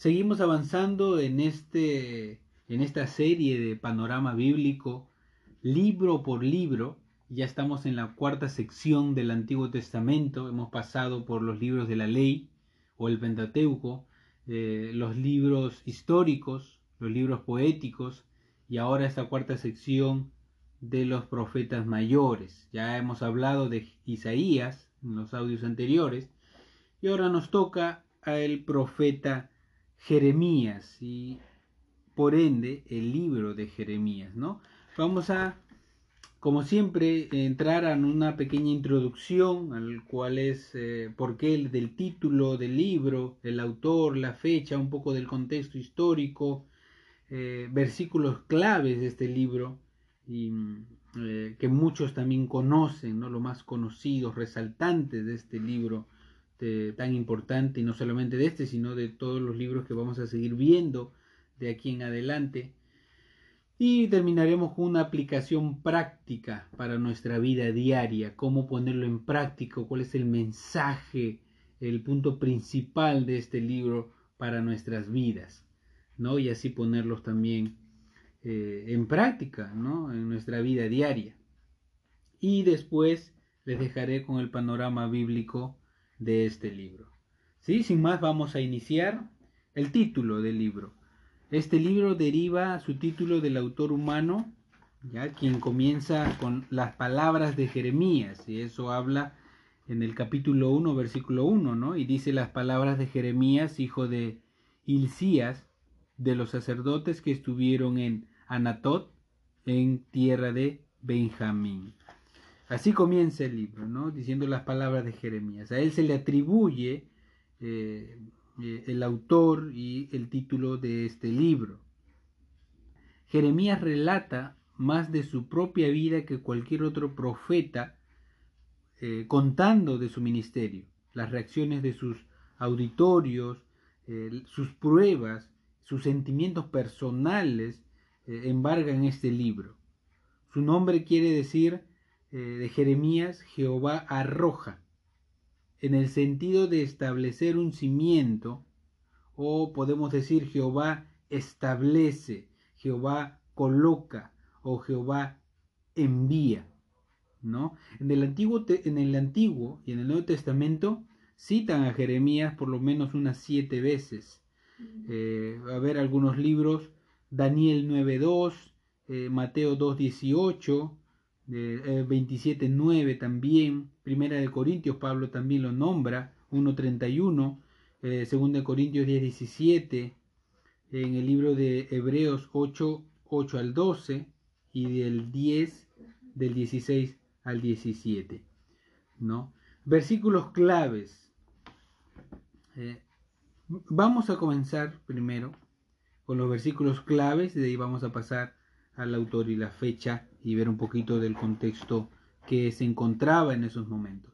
Seguimos avanzando en, este, en esta serie de panorama bíblico, libro por libro. Ya estamos en la cuarta sección del Antiguo Testamento. Hemos pasado por los libros de la ley o el Pentateuco, eh, los libros históricos, los libros poéticos y ahora esta cuarta sección de los profetas mayores. Ya hemos hablado de Isaías en los audios anteriores y ahora nos toca al profeta Jeremías y por ende el libro de Jeremías, ¿no? Vamos a, como siempre, entrar en una pequeña introducción al cual es eh, por qué el del título del libro, el autor, la fecha, un poco del contexto histórico, eh, versículos claves de este libro y eh, que muchos también conocen, ¿no? Los más conocidos, resaltantes de este libro este, tan importante, y no solamente de este, sino de todos los libros que vamos a seguir viendo de aquí en adelante. Y terminaremos con una aplicación práctica para nuestra vida diaria, cómo ponerlo en práctica, cuál es el mensaje, el punto principal de este libro para nuestras vidas, ¿no? Y así ponerlos también eh, en práctica, ¿no? En nuestra vida diaria. Y después les dejaré con el panorama bíblico de este libro. ¿Sí? Sin más vamos a iniciar el título del libro. Este libro deriva su título del autor humano, ya quien comienza con las palabras de Jeremías, y eso habla en el capítulo 1, versículo 1, ¿no? Y dice las palabras de Jeremías, hijo de Hilcías, de los sacerdotes que estuvieron en Anatot, en tierra de Benjamín. Así comienza el libro, ¿no? diciendo las palabras de Jeremías. A él se le atribuye eh, eh, el autor y el título de este libro. Jeremías relata más de su propia vida que cualquier otro profeta, eh, contando de su ministerio, las reacciones de sus auditorios, sus pruebas, sus sentimientos personales embargan este libro. Su nombre quiere decir eh, de Jeremías, Jehová arroja, en el sentido de establecer un cimiento, o podemos decir Jehová establece, Jehová coloca, o Jehová envía. ¿no? En, el Antiguo, en el Antiguo y en el Nuevo Testamento citan a Jeremías por lo menos unas siete veces. Eh, a ver algunos libros, Daniel 9.2, eh, Mateo 2.18, 27.9 eh, también, Primera de Corintios, Pablo también lo nombra, 1.31, eh, Segunda de Corintios 10.17, en el libro de Hebreos 8, 8 al 12 y del 10, del 16 al 17. ¿no? Versículos claves. Eh, vamos a comenzar primero con los versículos claves, de ahí vamos a pasar al autor y la fecha y ver un poquito del contexto que se encontraba en esos momentos.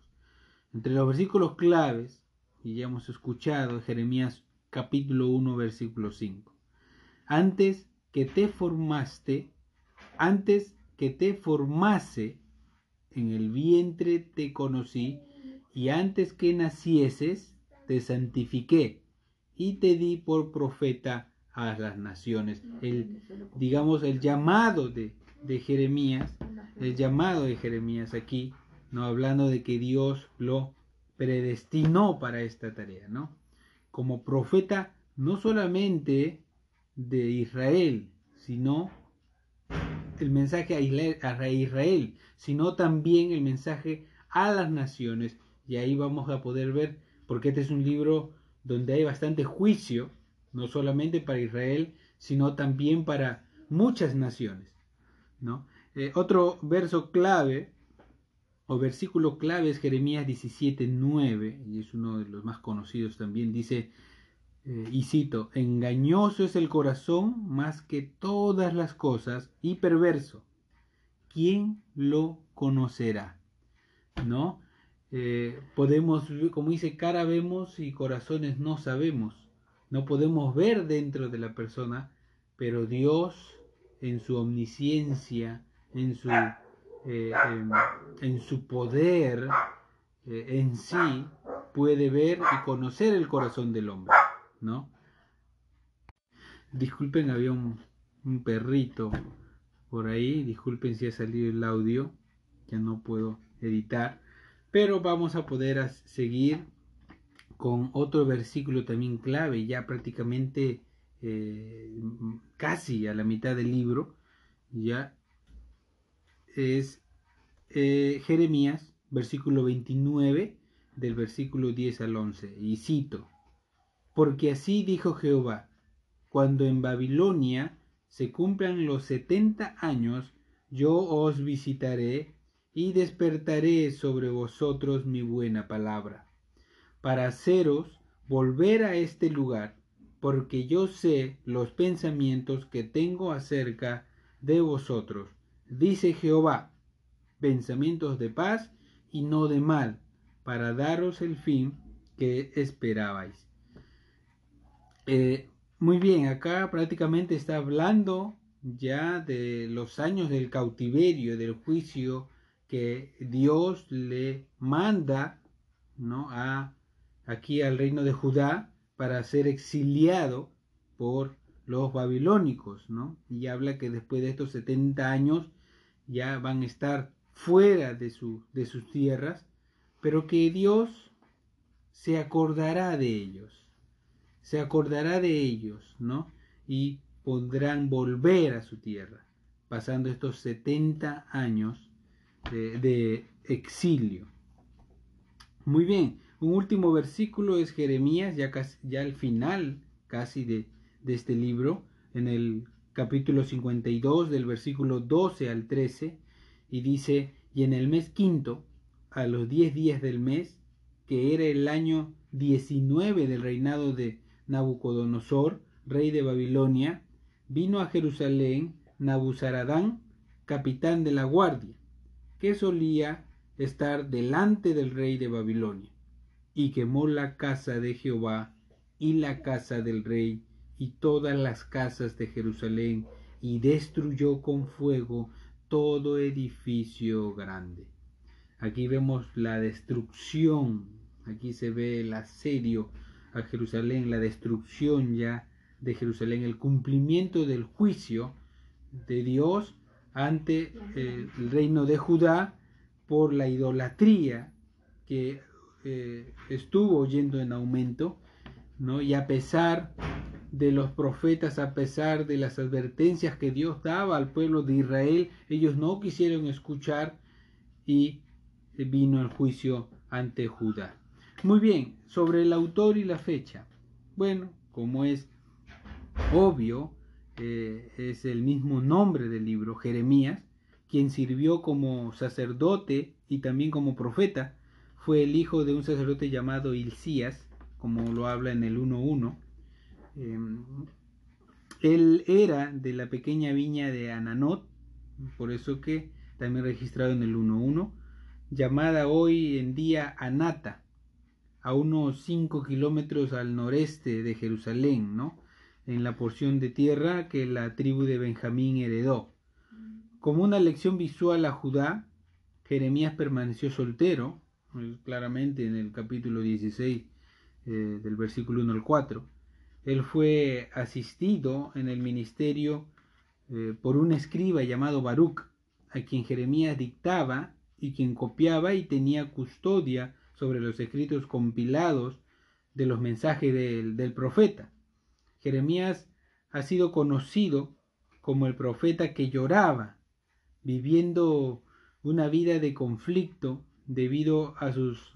Entre los versículos claves, y ya hemos escuchado Jeremías capítulo 1 versículo 5. Antes que te formaste, antes que te formase, en el vientre te conocí, y antes que nacieses, te santifiqué, y te di por profeta a las naciones. El, digamos, el llamado de, de Jeremías, el llamado de Jeremías aquí, no hablando de que Dios lo predestinó para esta tarea, ¿no? Como profeta no solamente de Israel, sino el mensaje a Israel, sino también el mensaje a las naciones. Y ahí vamos a poder ver, porque este es un libro donde hay bastante juicio, no solamente para Israel, sino también para muchas naciones. Eh, otro verso clave o versículo clave es Jeremías 17:9 y es uno de los más conocidos también. Dice, eh, y cito, engañoso es el corazón más que todas las cosas y perverso. ¿Quién lo conocerá? ¿No? Eh, podemos, como dice, cara vemos y corazones no sabemos. No podemos ver dentro de la persona, pero Dios en su omnisciencia, en su, eh, en, su poder eh, en sí, puede ver y conocer el corazón del hombre, ¿no? Disculpen, había un, un perrito por ahí. Disculpen si ha salido el audio, ya no puedo editar. Pero vamos a poder seguir con otro versículo también clave, ya prácticamente eh, casi a la mitad del libro, ya es eh, Jeremías, versículo 29, del versículo 10 al 11, y cito, porque así dijo Jehová, cuando en Babilonia se cumplan los setenta años, yo os visitaré y despertaré sobre vosotros mi buena palabra, para haceros volver a este lugar, porque yo sé los pensamientos que tengo acerca de vosotros, dice Jehová, pensamientos de paz y no de mal, para daros el fin que esperabais. Eh, muy bien, acá prácticamente está hablando ya de los años del cautiverio, del juicio que Dios le manda ¿no? a, aquí al reino de Judá para ser exiliado por los babilónicos, ¿no? Y habla que después de estos 70 años ya van a estar fuera de, su, de sus tierras, pero que Dios se acordará de ellos, se acordará de ellos, ¿no? Y podrán volver a su tierra, pasando estos 70 años de, exilio. Muy bien, un último versículo es Jeremías, ya, casi, ya al final casi de, de este libro, en el capítulo 52 del versículo 12 al 13, y dice, y en el mes quinto, a los diez días del mes, que era el año 19 del reinado de Nabucodonosor, rey de Babilonia, vino a Jerusalén Nabuzaradán, capitán de la guardia, que solía estar delante del rey de Babilonia, y quemó la casa de Jehová y la casa del rey y todas las casas de Jerusalén, y destruyó con fuego todo edificio grande. Aquí vemos la destrucción, aquí se ve el asedio a Jerusalén, la destrucción ya de Jerusalén, el cumplimiento del juicio de Dios ante eh, el reino de Judá por la idolatría que eh, estuvo yendo en aumento, ¿no? y a pesar de los profetas, a pesar de las advertencias que Dios daba al pueblo de Israel, ellos no quisieron escuchar y vino el juicio ante Judá. Muy bien, sobre el autor y la fecha. Bueno, como es obvio, eh, es el mismo nombre del libro, Jeremías, quien sirvió como sacerdote y también como profeta, fue el hijo de un sacerdote llamado Hilcías, como lo habla en el 1.1 Em, él era de la pequeña viña de Ananot, por eso que también registrado en el 1.1, llamada hoy en día Anata, a unos 5 kilómetros al noreste de Jerusalén, ¿no? en la porción de tierra que la tribu de Benjamín heredó. Como una lección visual a Judá, Jeremías permaneció soltero, claramente en el capítulo 16 eh, del versículo 1 al 4 él fue asistido en el ministerio eh, por un escriba llamado Baruch, a quien Jeremías dictaba y quien copiaba y tenía custodia sobre los escritos compilados de los mensajes del, del profeta. Jeremías ha sido conocido como el profeta que lloraba, viviendo una vida de conflicto debido a sus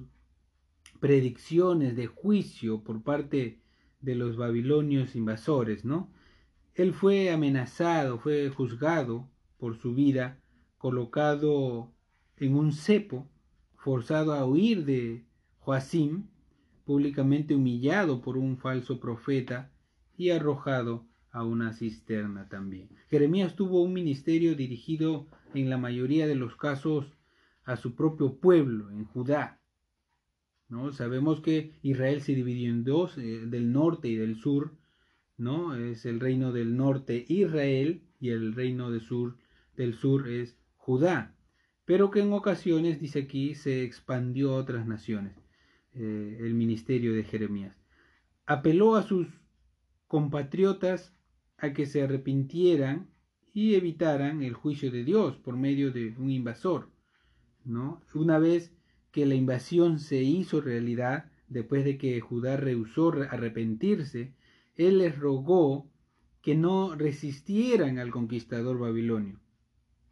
predicciones de juicio por parte de los babilonios invasores, ¿no? Él fue amenazado, fue juzgado por su vida, colocado en un cepo, forzado a huir de Joacim, públicamente humillado por un falso profeta y arrojado a una cisterna también. Jeremías tuvo un ministerio dirigido en la mayoría de los casos a su propio pueblo, en Judá, ¿no? Sabemos que Israel se dividió en dos, eh, del norte y del sur, ¿no? Es el reino del norte Israel y el reino del sur, del sur es Judá, pero que en ocasiones, dice aquí, se expandió a otras naciones, eh, el ministerio de Jeremías. Apeló a sus compatriotas a que se arrepintieran y evitaran el juicio de Dios por medio de un invasor. Una vez que la invasión se hizo realidad, después de que Judá rehusó arrepentirse, él les rogó que no resistieran al conquistador babilonio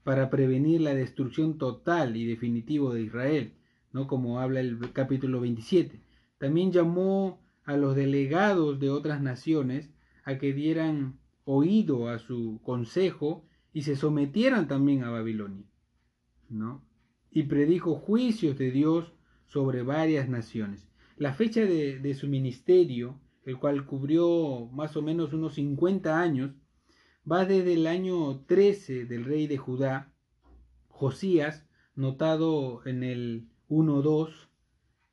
para prevenir la destrucción total y definitiva de Israel, ¿no? como habla el capítulo 27. También llamó a los delegados de otras naciones a que dieran oído a su consejo y se sometieran también a Babilonia, ¿no? Y predijo juicios de Dios sobre varias naciones. La fecha de, su ministerio, el cual cubrió más o menos unos 50 años, va desde el año 13 del rey de Judá, Josías, notado en el 1.2,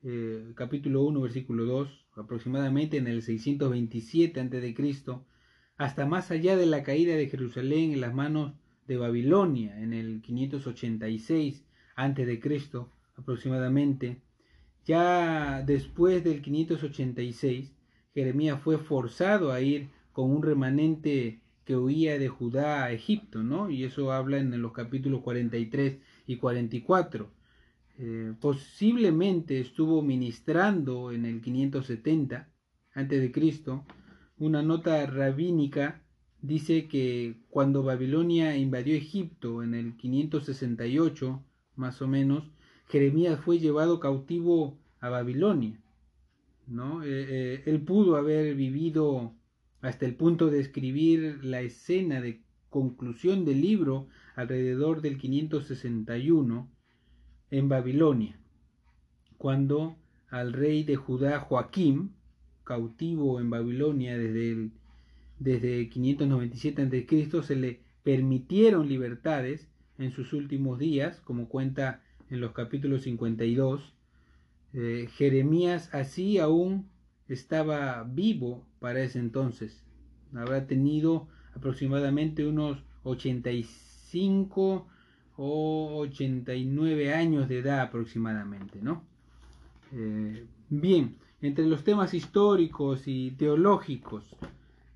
eh, capítulo 1, versículo 2, aproximadamente en el 627 a.C., hasta más allá de la caída de Jerusalén en las manos de Babilonia en el 586 a.C. aproximadamente. Ya después del 586, Jeremías fue forzado a ir con un remanente que huía de Judá a Egipto, ¿no? Y eso habla en los capítulos 43 y 44. Eh, posiblemente estuvo ministrando en el 570 a.C., una nota rabínica dice que cuando Babilonia invadió Egipto en el 568, más o menos, Jeremías fue llevado cautivo a Babilonia. ¿no? Eh, eh, él pudo haber vivido hasta el punto de escribir la escena de conclusión del libro alrededor del 561 en Babilonia, cuando al rey de Judá Joaquim, cautivo en Babilonia desde, el, desde 597 a.C., se le permitieron libertades en sus últimos días, como cuenta en los capítulos 52. Eh, Jeremías así aún estaba vivo para ese entonces. Habrá tenido aproximadamente unos 85 o 89 años de edad aproximadamente, ¿no? Eh, bien, entre los temas históricos y teológicos,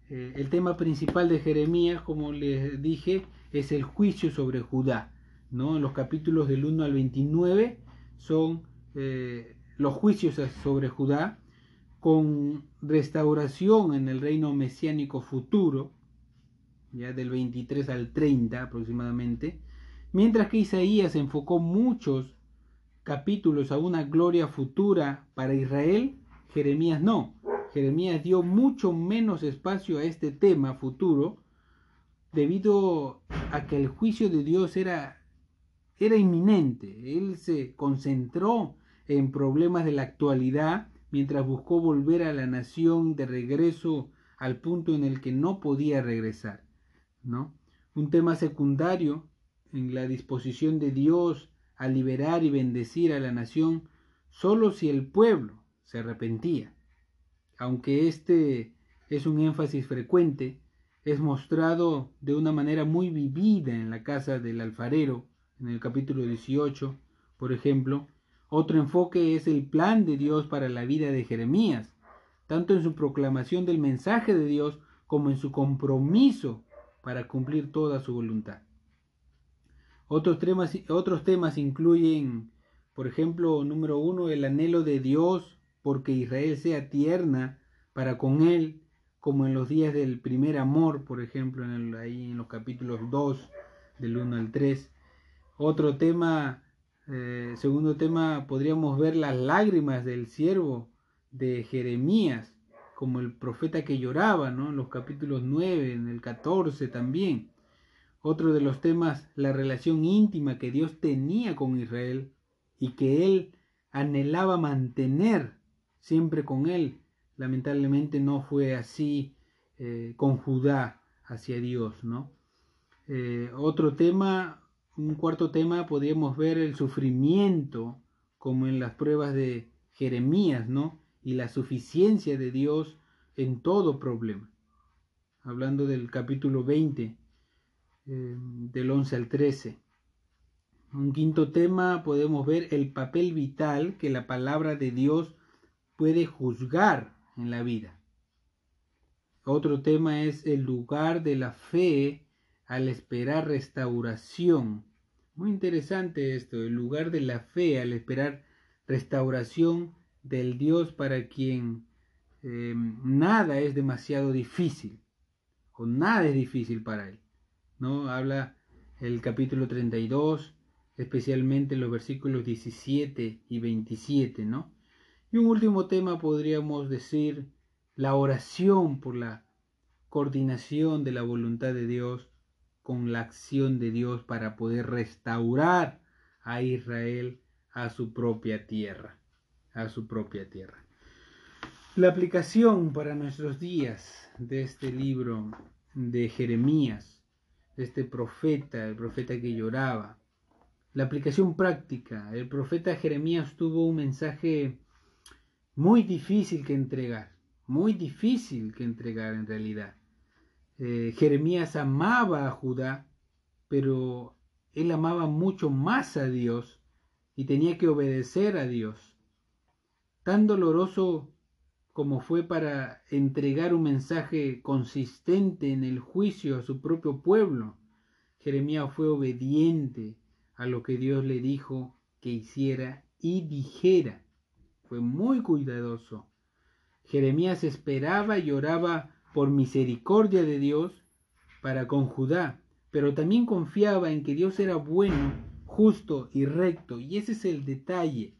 eh, el tema principal de Jeremías, como les dije, es el juicio sobre Judá. ¿no? En los capítulos del 1 al 29 son eh, los juicios sobre Judá con restauración en el reino mesiánico futuro, ya del 23 al 30 aproximadamente, mientras que Isaías enfocó muchos capítulos a una gloria futura para Israel Jeremías no. Jeremías dio mucho menos espacio a este tema futuro debido a que el juicio de Dios era, era inminente. Él se concentró en problemas de la actualidad mientras buscó volver a la nación de regreso al punto en el que no podía regresar. ¿no? Un tema secundario en la disposición de Dios a liberar y bendecir a la nación solo si el pueblo se arrepentía. Aunque este es un énfasis frecuente, es mostrado de una manera muy vivida en la casa del alfarero, en el capítulo 18, por ejemplo. Otro enfoque es el plan de Dios para la vida de Jeremías, tanto en su proclamación del mensaje de Dios como en su compromiso para cumplir toda su voluntad. Otros temas, otros temas incluyen, por ejemplo, número uno, el anhelo de Dios porque Israel sea tierna para con él, como en los días del primer amor, por ejemplo, en ahí en los capítulos 2, del 1 al 3. Otro tema, eh, segundo tema, podríamos ver las lágrimas del siervo de Jeremías, como el profeta que lloraba, ¿no? En los capítulos 9, en el 14 también. Otro de los temas, la relación íntima que Dios tenía con Israel y que él anhelaba mantener siempre con él. Lamentablemente no fue así eh, con Judá hacia Dios, ¿no? Eh, otro tema, un cuarto tema, podríamos ver el sufrimiento, como en las pruebas de Jeremías, ¿no? Y la suficiencia de Dios en todo problema. Hablando del capítulo 20, eh, del 11 al 13. Un quinto tema podemos ver el papel vital que la palabra de Dios puede juzgar en la vida. otro tema es el lugar de la fe al esperar restauración. Muy interesante esto, el lugar de la fe al esperar restauración del Dios para quien eh, nada es demasiado difícil, o nada es difícil para él. ¿no? Habla el capítulo 32, especialmente los versículos 17 y 27, ¿no? Y un último tema podríamos decir la oración por la coordinación de la voluntad de Dios con la acción de Dios para poder restaurar a Israel a su propia tierra, a su propia tierra. La aplicación para nuestros días de este libro de Jeremías, de este profeta, el profeta que lloraba, la aplicación práctica. El profeta Jeremías tuvo un mensaje muy difícil que entregar, muy difícil que entregar en realidad. Eh, Jeremías amaba a Judá, pero él amaba mucho más a Dios y tenía que obedecer a Dios. Tan doloroso como fue para entregar un mensaje consistente en el juicio a su propio pueblo, Jeremías fue obediente a lo que Dios le dijo que hiciera y dijera. Fue muy cuidadoso. Jeremías esperaba y oraba por misericordia de Dios para con Judá, pero también confiaba en que Dios era bueno, justo y recto. Y ese es el detalle,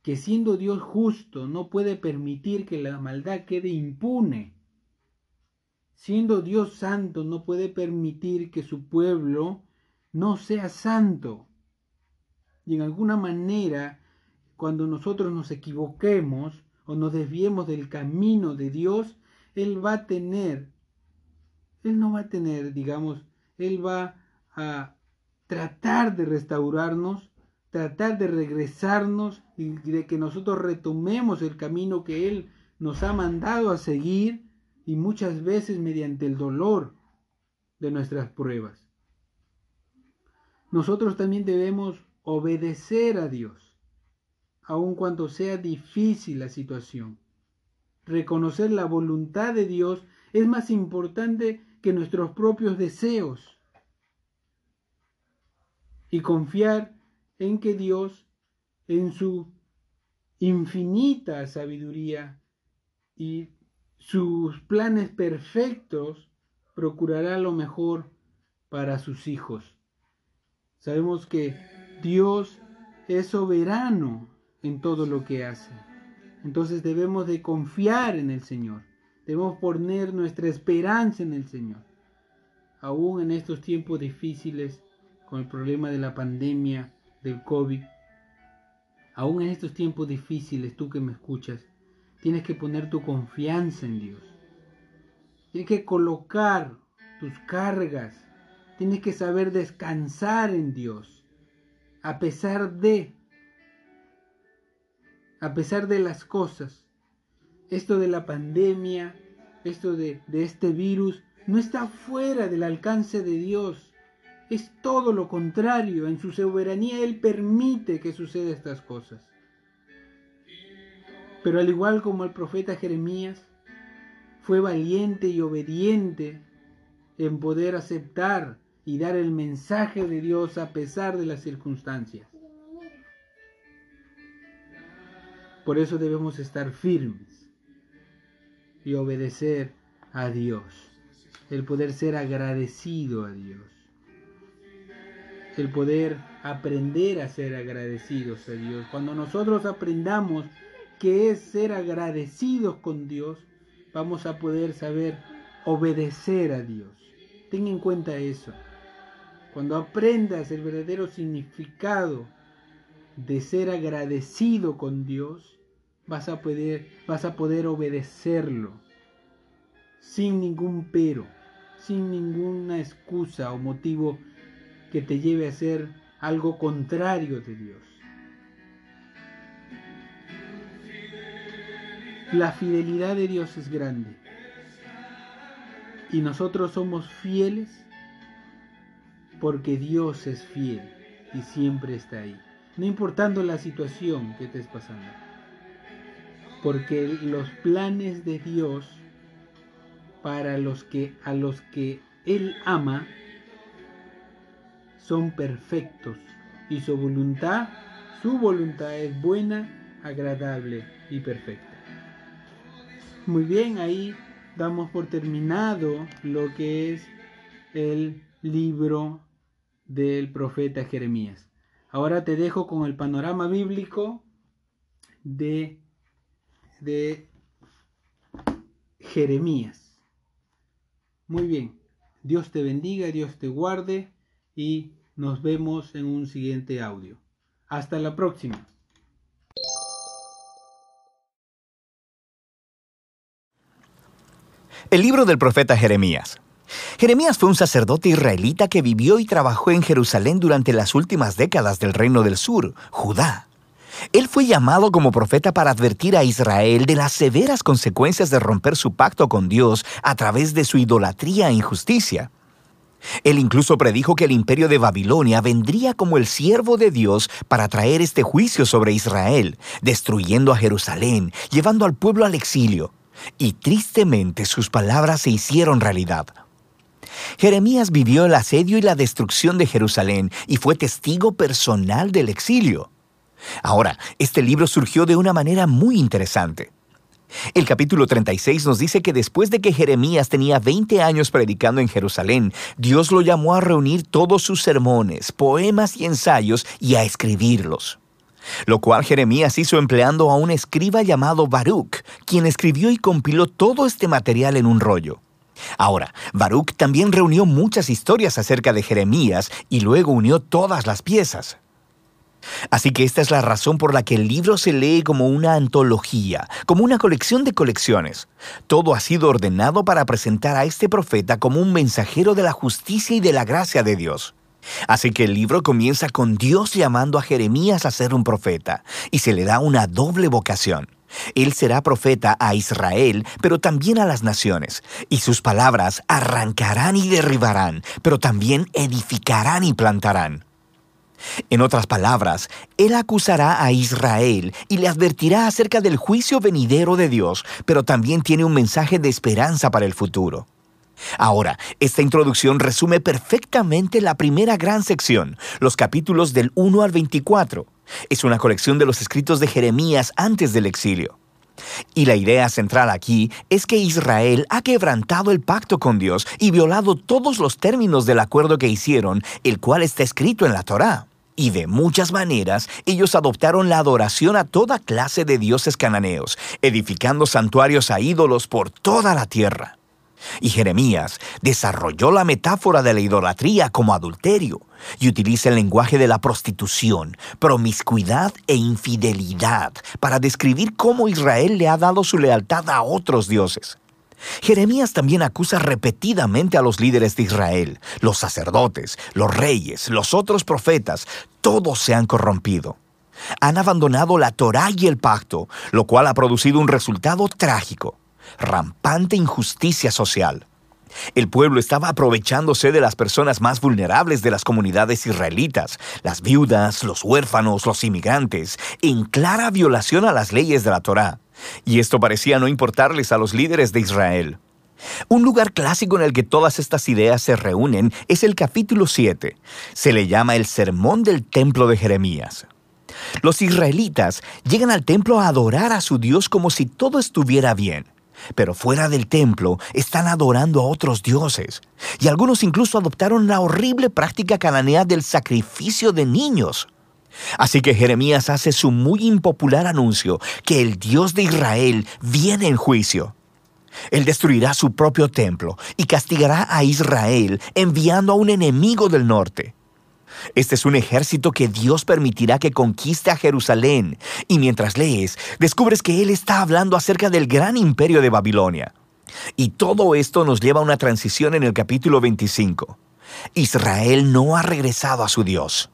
que siendo Dios justo no puede permitir que la maldad quede impune. Siendo Dios santo no puede permitir que su pueblo no sea santo. Y en alguna manera, cuando nosotros nos equivoquemos o nos desviemos del camino de Dios, Él va a tener, Él no va a tener, digamos, Él va a tratar de restaurarnos, tratar de regresarnos y de que nosotros retomemos el camino que Él nos ha mandado a seguir y muchas veces mediante el dolor de nuestras pruebas. Nosotros también debemos obedecer a Dios, aun cuando sea difícil la situación. Reconocer la voluntad de Dios es más importante que nuestros propios deseos. Y confiar en que Dios, en su infinita sabiduría y sus planes perfectos, procurará lo mejor para sus hijos. Sabemos que Dios es soberano en todo lo que hace. Entonces debemos de confiar en el Señor. Debemos poner nuestra esperanza en el Señor. Aún en estos tiempos difíciles, con el problema de la pandemia, del COVID, aún en estos tiempos difíciles, tú que me escuchas, tienes que poner tu confianza en Dios. Tienes que colocar tus cargas. Tienes que saber descansar en Dios a pesar de, a pesar de las cosas, esto de la pandemia, esto de, este virus, no está fuera del alcance de Dios. Es todo lo contrario. En su soberanía Él permite que suceda estas cosas. Pero al igual como el profeta Jeremías, fue valiente y obediente en poder aceptar y dar el mensaje de Dios a pesar de las circunstancias. Por eso debemos estar firmes y obedecer a Dios. El poder ser agradecido a Dios. El poder aprender a ser agradecidos a Dios. Cuando nosotros aprendamos qué es ser agradecidos con Dios, vamos a poder saber obedecer a Dios. Ten en cuenta eso. Cuando aprendas el verdadero significado de ser agradecido con Dios, vas a poder, vas a poder obedecerlo sin ningún pero, sin ninguna excusa o motivo que te lleve a hacer algo contrario de Dios. La fidelidad de Dios es grande y nosotros somos fieles porque Dios es fiel y siempre está ahí, no importando la situación que estés pasando. Porque los planes de Dios para los que a los que él ama son perfectos y su voluntad, su voluntad es buena, agradable y perfecta. Muy bien, ahí damos por terminado lo que es el libro del profeta Jeremías. Ahora te dejo con el panorama bíblico de, de Jeremías. Muy bien, Dios te bendiga, Dios te guarde y nos vemos en un siguiente audio. Hasta la próxima. El libro del profeta Jeremías. Jeremías fue un sacerdote israelita que vivió y trabajó en Jerusalén durante las últimas décadas del reino del sur, Judá. Él fue llamado como profeta para advertir a Israel de las severas consecuencias de romper su pacto con Dios a través de su idolatría e injusticia. Él incluso predijo que el imperio de Babilonia vendría como el siervo de Dios para traer este juicio sobre Israel, destruyendo a Jerusalén, llevando al pueblo al exilio. Y tristemente sus palabras se hicieron realidad. Jeremías vivió el asedio y la destrucción de Jerusalén y fue testigo personal del exilio. Ahora, este libro surgió de una manera muy interesante. El capítulo 36 nos dice que después de que Jeremías tenía 20 años predicando en Jerusalén, Dios lo llamó a reunir todos sus sermones, poemas y ensayos y a escribirlos. Lo cual Jeremías hizo empleando a un escriba llamado Baruch, quien escribió y compiló todo este material en un rollo. Ahora, Baruch también reunió muchas historias acerca de Jeremías y luego unió todas las piezas. Así que esta es la razón por la que el libro se lee como una antología, como una colección de colecciones. Todo ha sido ordenado para presentar a este profeta como un mensajero de la justicia y de la gracia de Dios. Así que el libro comienza con Dios llamando a Jeremías a ser un profeta, y se le da una doble vocación. Él será profeta a Israel, pero también a las naciones, y sus palabras arrancarán y derribarán, pero también edificarán y plantarán. En otras palabras, Él acusará a Israel y le advertirá acerca del juicio venidero de Dios, pero también tiene un mensaje de esperanza para el futuro. Ahora, esta introducción resume perfectamente la primera gran sección, los capítulos del 1 al 24. Es una colección de los escritos de Jeremías antes del exilio. Y la idea central aquí es que Israel ha quebrantado el pacto con Dios y violado todos los términos del acuerdo que hicieron, el cual está escrito en la Torá. Y de muchas maneras ellos adoptaron la adoración a toda clase de dioses cananeos, edificando santuarios a ídolos por toda la tierra. Y Jeremías desarrolló la metáfora de la idolatría como adulterio y utiliza el lenguaje de la prostitución, promiscuidad e infidelidad para describir cómo Israel le ha dado su lealtad a otros dioses. Jeremías también acusa repetidamente a los líderes de Israel, los sacerdotes, los reyes, los otros profetas, todos se han corrompido. Han abandonado la Torá y el pacto, lo cual ha producido un resultado trágico, rampante injusticia social. El pueblo estaba aprovechándose de las personas más vulnerables de las comunidades israelitas, las viudas, los huérfanos, los inmigrantes, en clara violación a las leyes de la Torá y esto parecía no importarles a los líderes de Israel. Un lugar clásico en el que todas estas ideas se reúnen es el capítulo 7. Se le llama el Sermón del Templo de Jeremías. Los israelitas llegan al templo a adorar a su Dios como si todo estuviera bien. Pero fuera del templo están adorando a otros dioses. Y algunos incluso adoptaron la horrible práctica cananea del sacrificio de niños. Así que Jeremías hace su muy impopular anuncio que el Dios de Israel viene en juicio. Él destruirá su propio templo y castigará a Israel enviando a un enemigo del norte. Este es un ejército que Dios permitirá que conquiste a Jerusalén, y mientras lees, descubres que Él está hablando acerca del gran imperio de Babilonia. Y todo esto nos lleva a una transición en el capítulo 25. Israel no ha regresado a su Dios.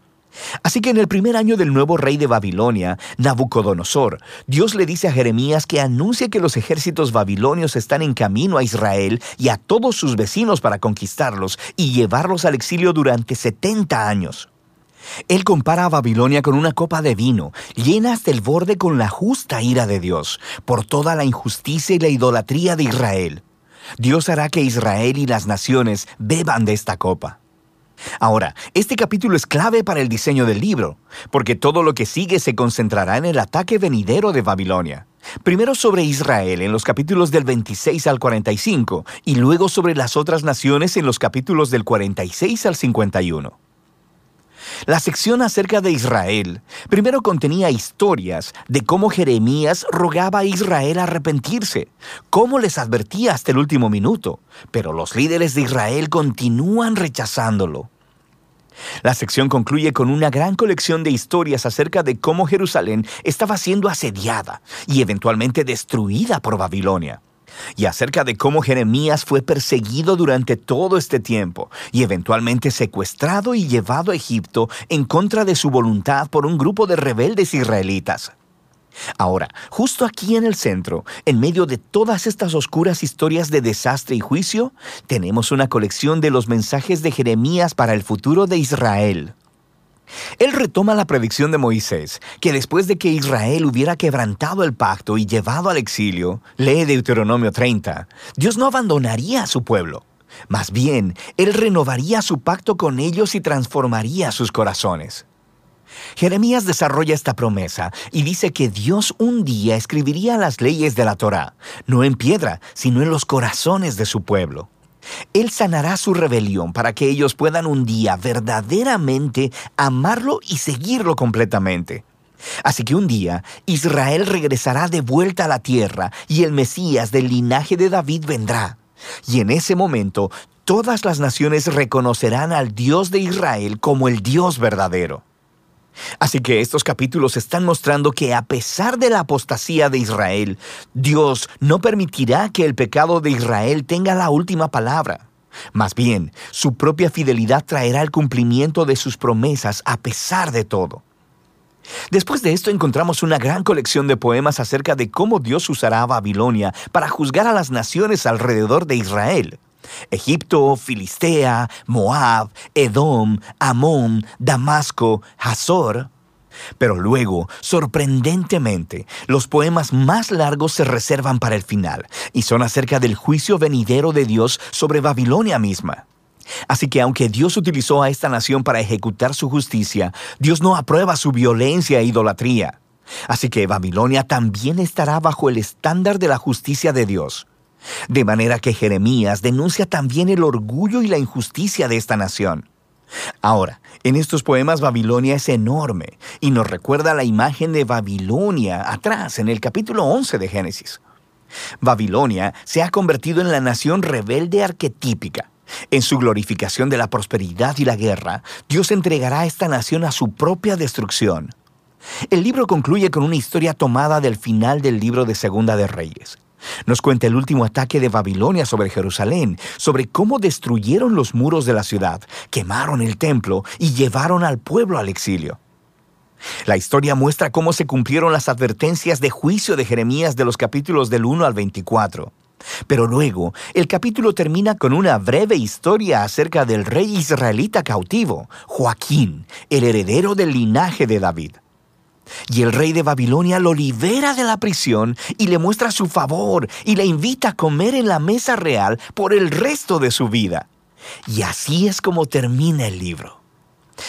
Así que en el primer año del nuevo rey de Babilonia, Nabucodonosor, Dios le dice a Jeremías que anuncie que los ejércitos babilonios están en camino a Israel y a todos sus vecinos para conquistarlos y llevarlos al exilio durante 70 años. Él compara a Babilonia con una copa de vino, llena hasta el borde con la justa ira de Dios, por toda la injusticia y la idolatría de Israel. Dios hará que Israel y las naciones beban de esta copa. Ahora, este capítulo es clave para el diseño del libro, porque todo lo que sigue se concentrará en el ataque venidero de Babilonia. Primero sobre Israel en los capítulos del 26 al 45 y luego sobre las otras naciones en los capítulos del 46 al 51. La sección acerca de Israel primero contenía historias de cómo Jeremías rogaba a Israel arrepentirse, cómo les advertía hasta el último minuto, pero los líderes de Israel continúan rechazándolo. La sección concluye con una gran colección de historias acerca de cómo Jerusalén estaba siendo asediada y eventualmente destruida por Babilonia y acerca de cómo Jeremías fue perseguido durante todo este tiempo y eventualmente secuestrado y llevado a Egipto en contra de su voluntad por un grupo de rebeldes israelitas. Ahora, justo aquí en el centro, en medio de todas estas oscuras historias de desastre y juicio, tenemos una colección de los mensajes de Jeremías para el futuro de Israel. Él retoma la predicción de Moisés, que después de que Israel hubiera quebrantado el pacto y llevado al exilio, lee Deuteronomio 30, Dios no abandonaría a su pueblo. Más bien, Él renovaría su pacto con ellos y transformaría sus corazones. Jeremías desarrolla esta promesa y dice que Dios un día escribiría las leyes de la Torá, no en piedra, sino en los corazones de su pueblo. Él sanará su rebelión para que ellos puedan un día verdaderamente amarlo y seguirlo completamente. Así que un día Israel regresará de vuelta a la tierra y el Mesías del linaje de David vendrá. Y en ese momento todas las naciones reconocerán al Dios de Israel como el Dios verdadero. Así que estos capítulos están mostrando que a pesar de la apostasía de Israel, Dios no permitirá que el pecado de Israel tenga la última palabra. Más bien, su propia fidelidad traerá el cumplimiento de sus promesas a pesar de todo. Después de esto encontramos una gran colección de poemas acerca de cómo Dios usará a Babilonia para juzgar a las naciones alrededor de Israel. Egipto, Filistea, Moab, Edom, Amón, Damasco, Hazor. Pero luego, sorprendentemente, los poemas más largos se reservan para el final y son acerca del juicio venidero de Dios sobre Babilonia misma. Así que aunque Dios utilizó a esta nación para ejecutar su justicia, Dios no aprueba su violencia e idolatría. Así que Babilonia también estará bajo el estándar de la justicia de Dios. De manera que Jeremías denuncia también el orgullo y la injusticia de esta nación. Ahora, en estos poemas Babilonia es enorme y nos recuerda la imagen de Babilonia atrás en el capítulo 11 de Génesis. Babilonia se ha convertido en la nación rebelde arquetípica. En su glorificación de la prosperidad y la guerra, Dios entregará a esta nación a su propia destrucción. El libro concluye con una historia tomada del final del libro de Segunda de Reyes. Nos cuenta el último ataque de Babilonia sobre Jerusalén, sobre cómo destruyeron los muros de la ciudad, quemaron el templo y llevaron al pueblo al exilio. La historia muestra cómo se cumplieron las advertencias de juicio de Jeremías de los capítulos del 1 al 24. Pero luego, el capítulo termina con una breve historia acerca del rey israelita cautivo, Joaquín, el heredero del linaje de David. Y el rey de Babilonia lo libera de la prisión y le muestra su favor y le invita a comer en la mesa real por el resto de su vida. Y así es como termina el libro.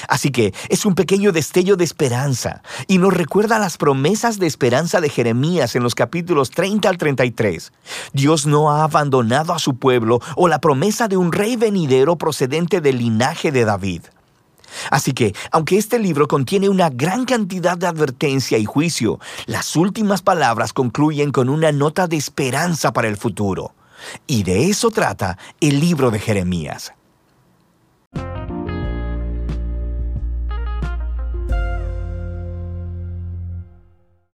Así que es un pequeño destello de esperanza y nos recuerda las promesas de esperanza de Jeremías en los capítulos 30 al 33. Dios no ha abandonado a su pueblo o la promesa de un rey venidero procedente del linaje de David. Así que, aunque este libro contiene una gran cantidad de advertencia y juicio, las últimas palabras concluyen con una nota de esperanza para el futuro. Y de eso trata el libro de Jeremías.